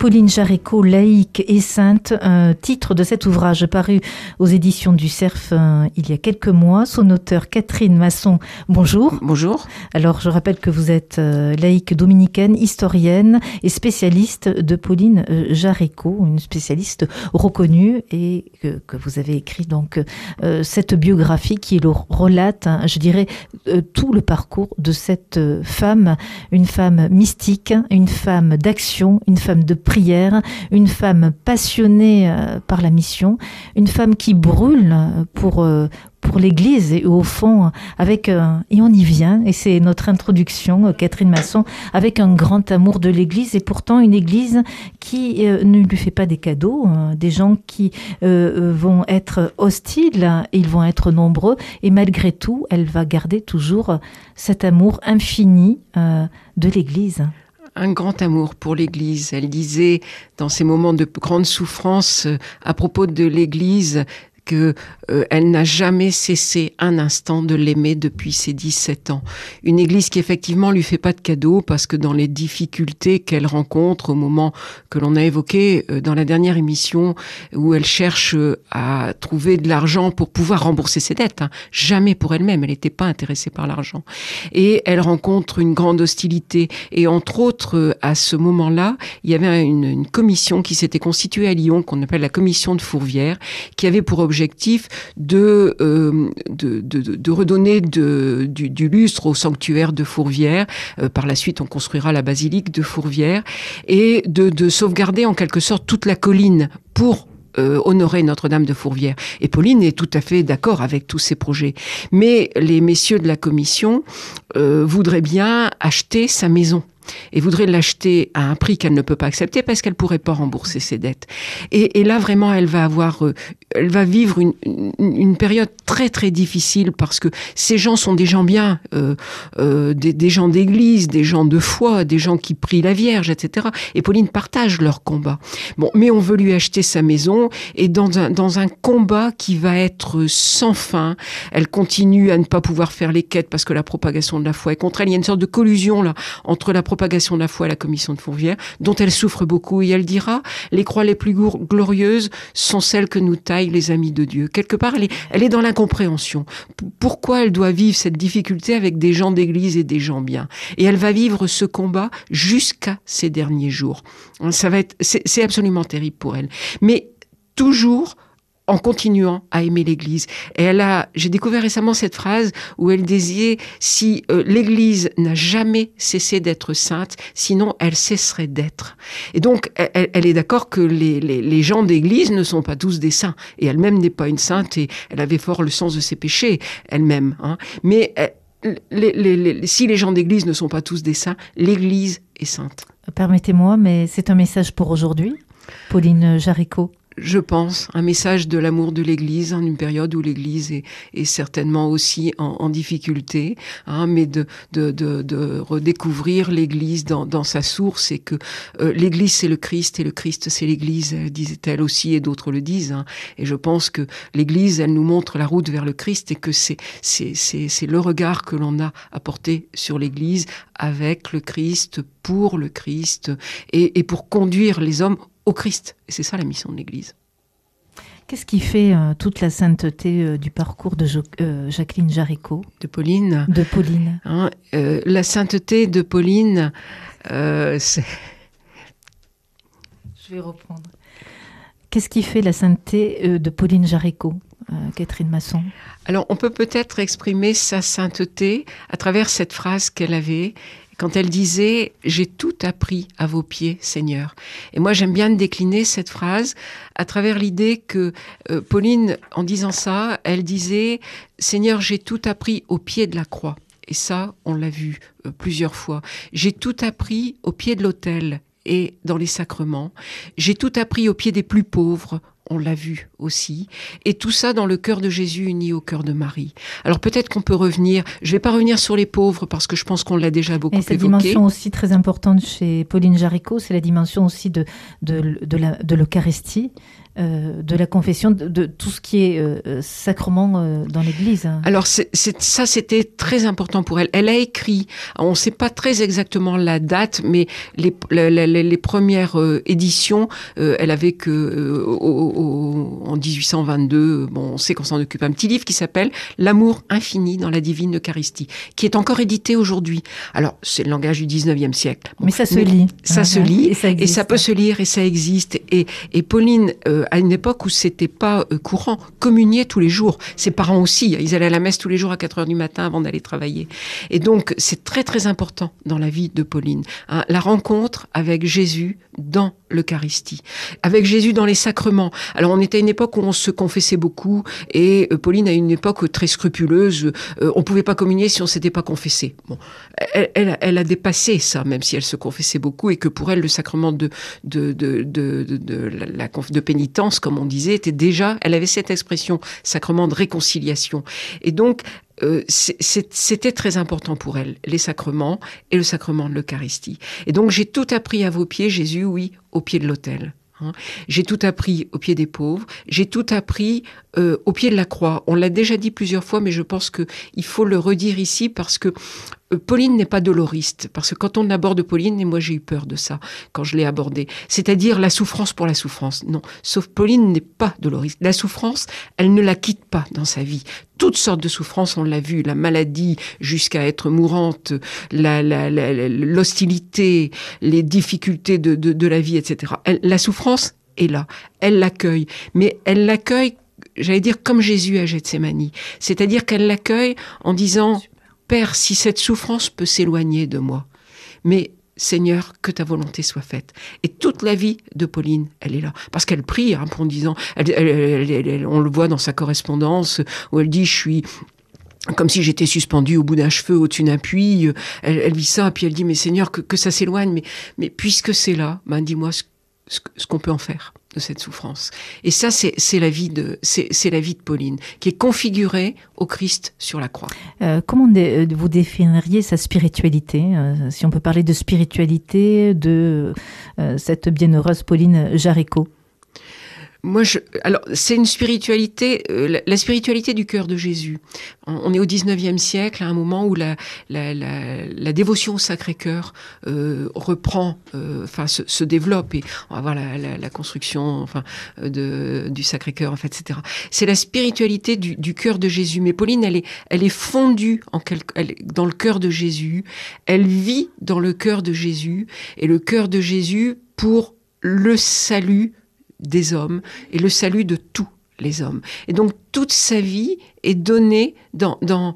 Pauline Jaricot, laïque et sainte, un titre de cet ouvrage paru aux éditions du Cerf euh, il y a quelques mois. Son auteur Catherine Masson, bonjour. Bonjour. Alors je rappelle que vous êtes euh, laïque dominicaine, historienne et spécialiste de Pauline euh, Jaricot, une spécialiste reconnue et que, que vous avez écrit donc cette biographie qui le relate, hein, je dirais, tout le parcours de cette femme, une femme mystique, une femme d'action, une femme de une femme passionnée euh, par la mission, une femme qui brûle pour euh, pour l'Église et au fond avec et on y vient et c'est notre introduction Catherine Masson avec un grand amour de l'Église et pourtant une Église qui euh, ne lui fait pas des cadeaux hein, des gens qui vont être hostiles ils vont être nombreux et malgré tout elle va garder toujours cet amour infini de l'Église un grand amour pour l'Église. Elle disait dans ces moments de grande souffrance euh, à propos de l'Église euh, elle n'a jamais cessé un instant de l'aimer depuis ses 17 ans. Une église qui effectivement lui fait pas de cadeaux parce que dans les difficultés qu'elle rencontre au moment que l'on a évoqué euh, dans la dernière émission où elle cherche euh, à trouver de l'argent pour pouvoir rembourser ses dettes, hein, jamais pour elle-même, elle n'était pas intéressée par l'argent. Et elle rencontre une grande hostilité et entre autres à ce moment-là, il y avait une, une commission qui s'était constituée à Lyon qu'on appelle la commission de Fourvière qui avait pour objectif de, euh, de, redonner du, lustre au sanctuaire de Fourvière. Euh, par la suite, on construira la basilique de Fourvière et de, de sauvegarder en quelque sorte toute la colline pour euh, honorer Notre-Dame de Fourvière. Et Pauline est tout à fait d'accord avec tous ces projets. Mais les messieurs de la commission voudraient bien acheter sa maison et voudrait l'acheter à un prix qu'elle ne peut pas accepter parce qu'elle pourrait pas rembourser ses dettes. Et, là, vraiment, elle va avoir, euh, elle va vivre une, une, période très très difficile parce que ces gens sont des gens bien, euh, euh, des, des, gens d'église, des gens de foi, des gens qui prient la Vierge, etc. Et Pauline partage leur combat. Bon, mais on veut lui acheter sa maison et dans un, dans un combat qui va être sans fin, elle continue à ne pas pouvoir faire les quêtes parce que la propagation de la foi est contre elle. Il y a une sorte de collusion là entre la propagation propagation de la foi à la commission de Fourvière, dont elle souffre beaucoup. Et elle dira, les croix les plus glorieuses sont celles que nous taillent les amis de Dieu. Quelque part, elle est, elle est dans l'incompréhension. Pourquoi elle doit vivre cette difficulté avec des gens d'église et des gens bien? Et elle va vivre ce combat jusqu'à ses derniers jours. Ça va être, c'est absolument terrible pour elle. Mais toujours en continuant à aimer l'Église. Et elle a, j'ai découvert récemment cette phrase où elle disait si euh, l'Église n'a jamais cessé d'être sainte, sinon elle cesserait d'être. Et donc elle, elle est d'accord que les, gens d'Église ne sont pas tous des saints et elle-même n'est pas une sainte et elle avait fort le sens de ses péchés elle-même. Hein. Mais les, si les gens d'Église ne sont pas tous des saints, l'Église est sainte. Permettez-moi, mais c'est un message pour aujourd'hui, Pauline Jaricot je pense, un message de l'amour de l'Église en une période où l'Église est, est, certainement aussi en, en difficulté, hein, mais de, de, de, de redécouvrir l'Église dans, dans, sa source et que euh, l'Église c'est le Christ et le Christ c'est l'Église, disait-elle aussi et d'autres le disent. Hein, et je pense que l'Église, elle nous montre la route vers le Christ et que c'est c'est le regard que l'on a apporté sur l'Église avec le Christ, pour le Christ et, et pour conduire les hommes au Christ. Et c'est ça la mission de l'Église. Qu'est-ce qui fait euh, toute la sainteté euh, du parcours de jo euh, Jacqueline Jaricot? De Pauline. De Pauline. Hein, la sainteté de Pauline, c'est... Je vais reprendre. Qu'est-ce qui fait la sainteté de Pauline Jaricot, Catherine Masson? Alors, on peut peut-être exprimer sa sainteté à travers cette phrase qu'elle avait quand elle disait J'ai tout appris à vos pieds, Seigneur. Et moi, j'aime bien décliner cette phrase à travers l'idée que euh, Pauline, en disant ça, elle disait Seigneur, j'ai tout appris au pied de la croix. Et ça, on l'a vu euh, plusieurs fois. J'ai tout appris au pied de l'autel et dans les sacrements. J'ai tout appris au pied des plus pauvres on l'a vu aussi. Et tout ça dans le cœur de Jésus uni au cœur de Marie. Alors peut-être qu'on peut revenir, je vais pas revenir sur les pauvres parce que je pense qu'on l'a déjà beaucoup Et évoqué. cette dimension aussi très importante chez Pauline Jaricot, c'est la dimension aussi de, de, de l'Eucharistie, euh, de la confession, de, de tout ce qui est euh, sacrement euh, dans l'Église. hein. Alors ça, c'était très important pour elle. Elle a écrit, on ne sait pas très exactement la date, mais les, les, les- les premières éditions, elle avait que au- au- en 1822, bon, on sait qu'on s'en occupe, un petit livre qui s'appelle L'amour infini dans la divine Eucharistie, qui est encore édité aujourd'hui. Alors c'est le langage du 19e siècle. Bon, Mais ça se lit. Ça se lit et ça, et ça peut se lire et ça existe. Et, et Pauline, euh, à une époque où c'était pas euh, courant, communiait tous les jours. Ses parents aussi, ils allaient à la messe tous les jours à 4 heures du matin avant d'aller travailler. Et donc, c'est très très important dans la vie de Pauline. hein, la rencontre avec Jésus dans l'Eucharistie, avec Jésus dans les sacrements. Alors, on était à une époque où on se confessait beaucoup et euh, Pauline a une époque très scrupuleuse. euh, on pouvait pas communier si on s'était pas confessé. Bon, elle, elle, elle a dépassé ça, même si elle se confessait beaucoup et que pour elle, le sacrement de, de, de, de, de, de pénitence, comme on disait, était déjà, elle avait cette expression, sacrement de réconciliation. Et donc, euh, c'était très important pour elle, les sacrements et le sacrement de l'Eucharistie. Et donc, j'ai tout appris à vos pieds, Jésus, oui, au pied de l'autel. hein. J'ai tout appris au pied des pauvres. J'ai tout appris euh, au pied de la croix. On l'a déjà dit plusieurs fois, mais je pense que il faut le redire ici parce que euh, Pauline n'est pas doloriste. Parce que quand on aborde Pauline, et moi j'ai eu peur de ça quand je l'ai abordée, c'est-à-dire la souffrance pour la souffrance. Non, sauf Pauline n'est pas doloriste. La souffrance, elle ne la quitte pas dans sa vie. Toutes sortes de souffrances, on l'a vu, la maladie jusqu'à être mourante, la- la- la- l'hostilité, les difficultés de, de, la vie, etc. La souffrance est là, elle l'accueille, mais elle l'accueille, j'allais dire comme Jésus à Gethsemane, c'est-à-dire qu'elle l'accueille en disant Père, si cette souffrance peut s'éloigner de moi, mais Seigneur, que ta volonté soit faite. Et toute la vie de Pauline, elle est là. Parce qu'elle prie, hein, en disant, elle- elle- elle- elle- elle- on le voit dans sa correspondance, où elle dit, je suis comme si j'étais suspendue au bout d'un cheveu, au-dessus d'un puits. Elle, elle vit ça, puis elle dit, mais Seigneur, que, que ça s'éloigne, mais, mais puisque c'est là, ben dis-moi ce, ce, que- ce qu'on peut en faire de cette souffrance. Et ça, c'est la vie de c'est la vie de Pauline, qui est configurée au Christ sur la croix. Euh, comment euh, vous définiriez sa spiritualité euh, Si on peut parler de spiritualité de euh, cette bienheureuse Pauline Jaricot. Moi, je, alors, c'est une spiritualité, euh, la, spiritualité du cœur de Jésus. On, est au 19e siècle, à un moment où la, la, la, la dévotion au Sacré-Cœur euh, reprend, euh, enfin, se, se développe, et on va voir la, construction, enfin, de, du Sacré-Cœur, en fait, etc. C'est la spiritualité du, du cœur de Jésus. Mais Pauline, elle est, elle est fondue en elle, dans le cœur de Jésus. Elle vit dans le cœur de Jésus, et le cœur de Jésus pour le salut des hommes et le salut de tous les hommes. Et donc toute sa vie est donnée dans, dans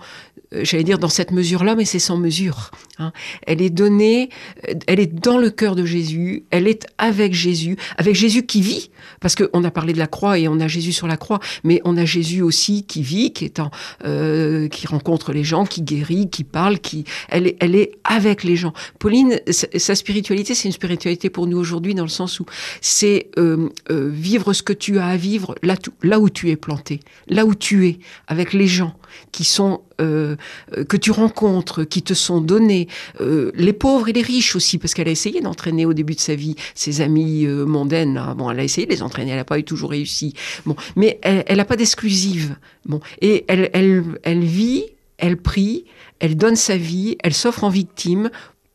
j'allais dire dans cette mesure-là, mais c'est sans mesure. hein. Elle est donnée, euh, elle est dans le cœur de Jésus, elle est avec Jésus, avec Jésus qui vit, parce qu'on a parlé de la croix et on a Jésus sur la croix, mais on a Jésus aussi qui vit, qui est en, euh, qui rencontre les gens, qui guérit, qui parle, qui, elle est, elle est avec les gens. Pauline, sa, spiritualité, c'est une spiritualité pour nous aujourd'hui dans le sens où c'est euh, euh, vivre ce que tu as à vivre là, là où tu es planté, là où tu es, avec les gens qui sont euh, euh, que tu rencontres, qui te sont donnés, euh, les pauvres et les riches aussi, parce qu'elle a essayé d'entraîner au début de sa vie ses amies euh, mondaines. là. Bon, elle a essayé de les entraîner, elle n'a pas eu toujours réussi. Bon, mais elle n'a pas d'exclusive. Bon, et elle, elle, elle vit, elle prie, elle donne sa vie, elle s'offre en victime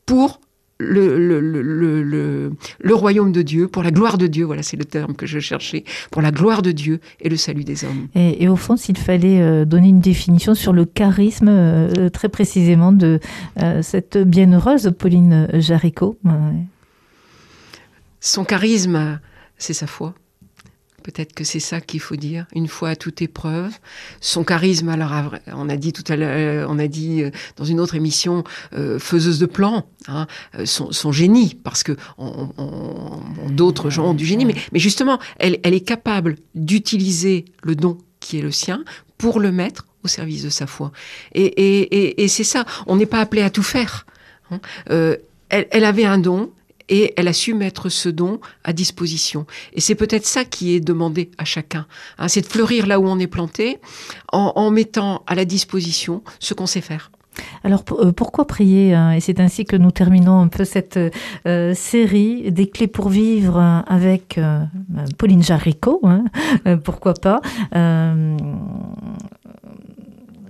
pour le, le, le, le, le- le royaume de Dieu, pour la gloire de Dieu, voilà, c'est le terme que je cherchais, pour la gloire de Dieu et le salut des hommes. Et, et au fond, s'il fallait euh, donner une définition sur le charisme euh, très précisément de euh, cette bienheureuse Pauline Jaricot, euh, Son charisme, c'est sa foi. Peut-être que c'est ça qu'il faut dire, une foi à toute épreuve. Son charisme, alors on a dit tout à l'heure, on a dit euh, dans une autre émission, euh, faiseuse de plans, hein, euh, son, son génie, parce que on- on- on- d'autres gens ont du génie, mais, mais justement, elle, elle est capable d'utiliser le don qui est le sien pour le mettre au service de sa foi. Et, et, et, et c'est ça, on n'est pas appelé à tout faire. hein. Euh, elle, elle avait un don, et elle a su mettre ce don à disposition. Et c'est peut-être ça qui est demandé à chacun, hein, c'est de fleurir là où on est planté, en, mettant à la disposition ce qu'on sait faire. Alors euh, pourquoi prier hein? Et c'est ainsi que nous terminons un peu cette euh, série des clés pour vivre hein, avec euh, Pauline Jaricot. Pourquoi pas?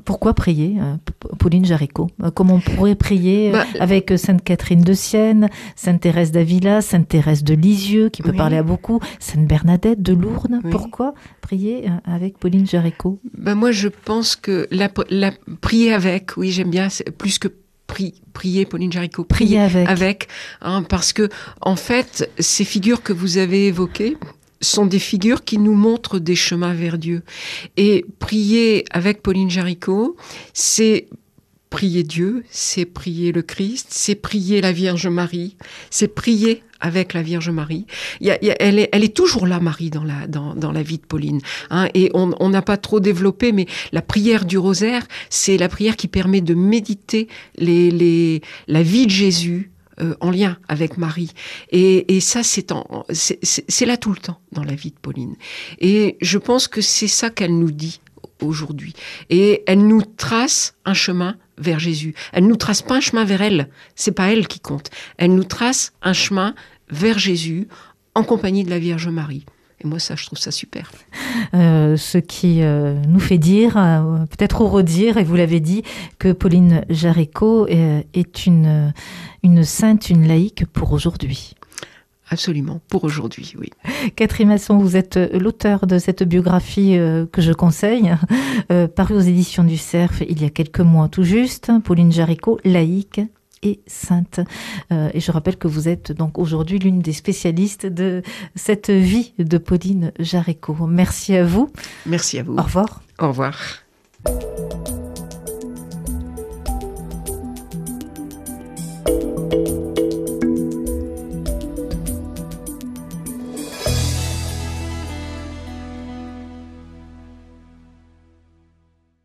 Pourquoi prier, euh, Pauline Jaricot euh, Comment on pourrait prier euh, bah, avec Sainte Catherine de Sienne, Sainte Thérèse d'Avila, Sainte Thérèse de Lisieux, qui peut parler à beaucoup, Sainte Bernadette de Lourdes? Pourquoi prier avec Pauline Jaricot bah, Moi, je pense que la, prier avec, oui, j'aime bien, plus que prier Pauline Jaricot, prier, avec, avec hein, parce que en fait, ces figures que vous avez évoquées, sont des figures qui nous montrent des chemins vers Dieu. Et prier avec Pauline Jaricot, c'est prier Dieu, c'est prier le Christ, c'est prier la Vierge Marie, c'est prier avec la Vierge Marie. elle, est, toujours là, Marie, dans la, dans, dans la vie de Pauline. Hein, et on n'a pas trop développé, mais la prière du rosaire, c'est la prière qui permet de méditer les, les, la vie de Jésus euh, en lien avec Marie. Et, et ça, c'est là tout le temps dans la vie de Pauline. Et je pense que c'est ça qu'elle nous dit aujourd'hui. Et elle nous trace un chemin vers Jésus. Elle nous trace pas un chemin vers elle. C'est pas elle qui compte. Elle nous trace un chemin vers Jésus en compagnie de la Vierge Marie. Et moi, ça, je trouve ça super. Euh, ce qui euh, nous fait dire, euh, peut-être redire, et vous l'avez dit, que Pauline Jaricot est une, une sainte, une laïque pour aujourd'hui. Absolument, pour aujourd'hui, oui. Catherine Masson, vous êtes l'auteur de cette biographie que je conseille, parue aux éditions du Cerf il y a quelques mois tout juste. Pauline Jaricot, laïque, et sainte. Euh, et je rappelle que vous êtes donc aujourd'hui l'une des spécialistes de cette vie de Pauline Jaricot. Merci à vous. Merci à vous. Au revoir. Au revoir.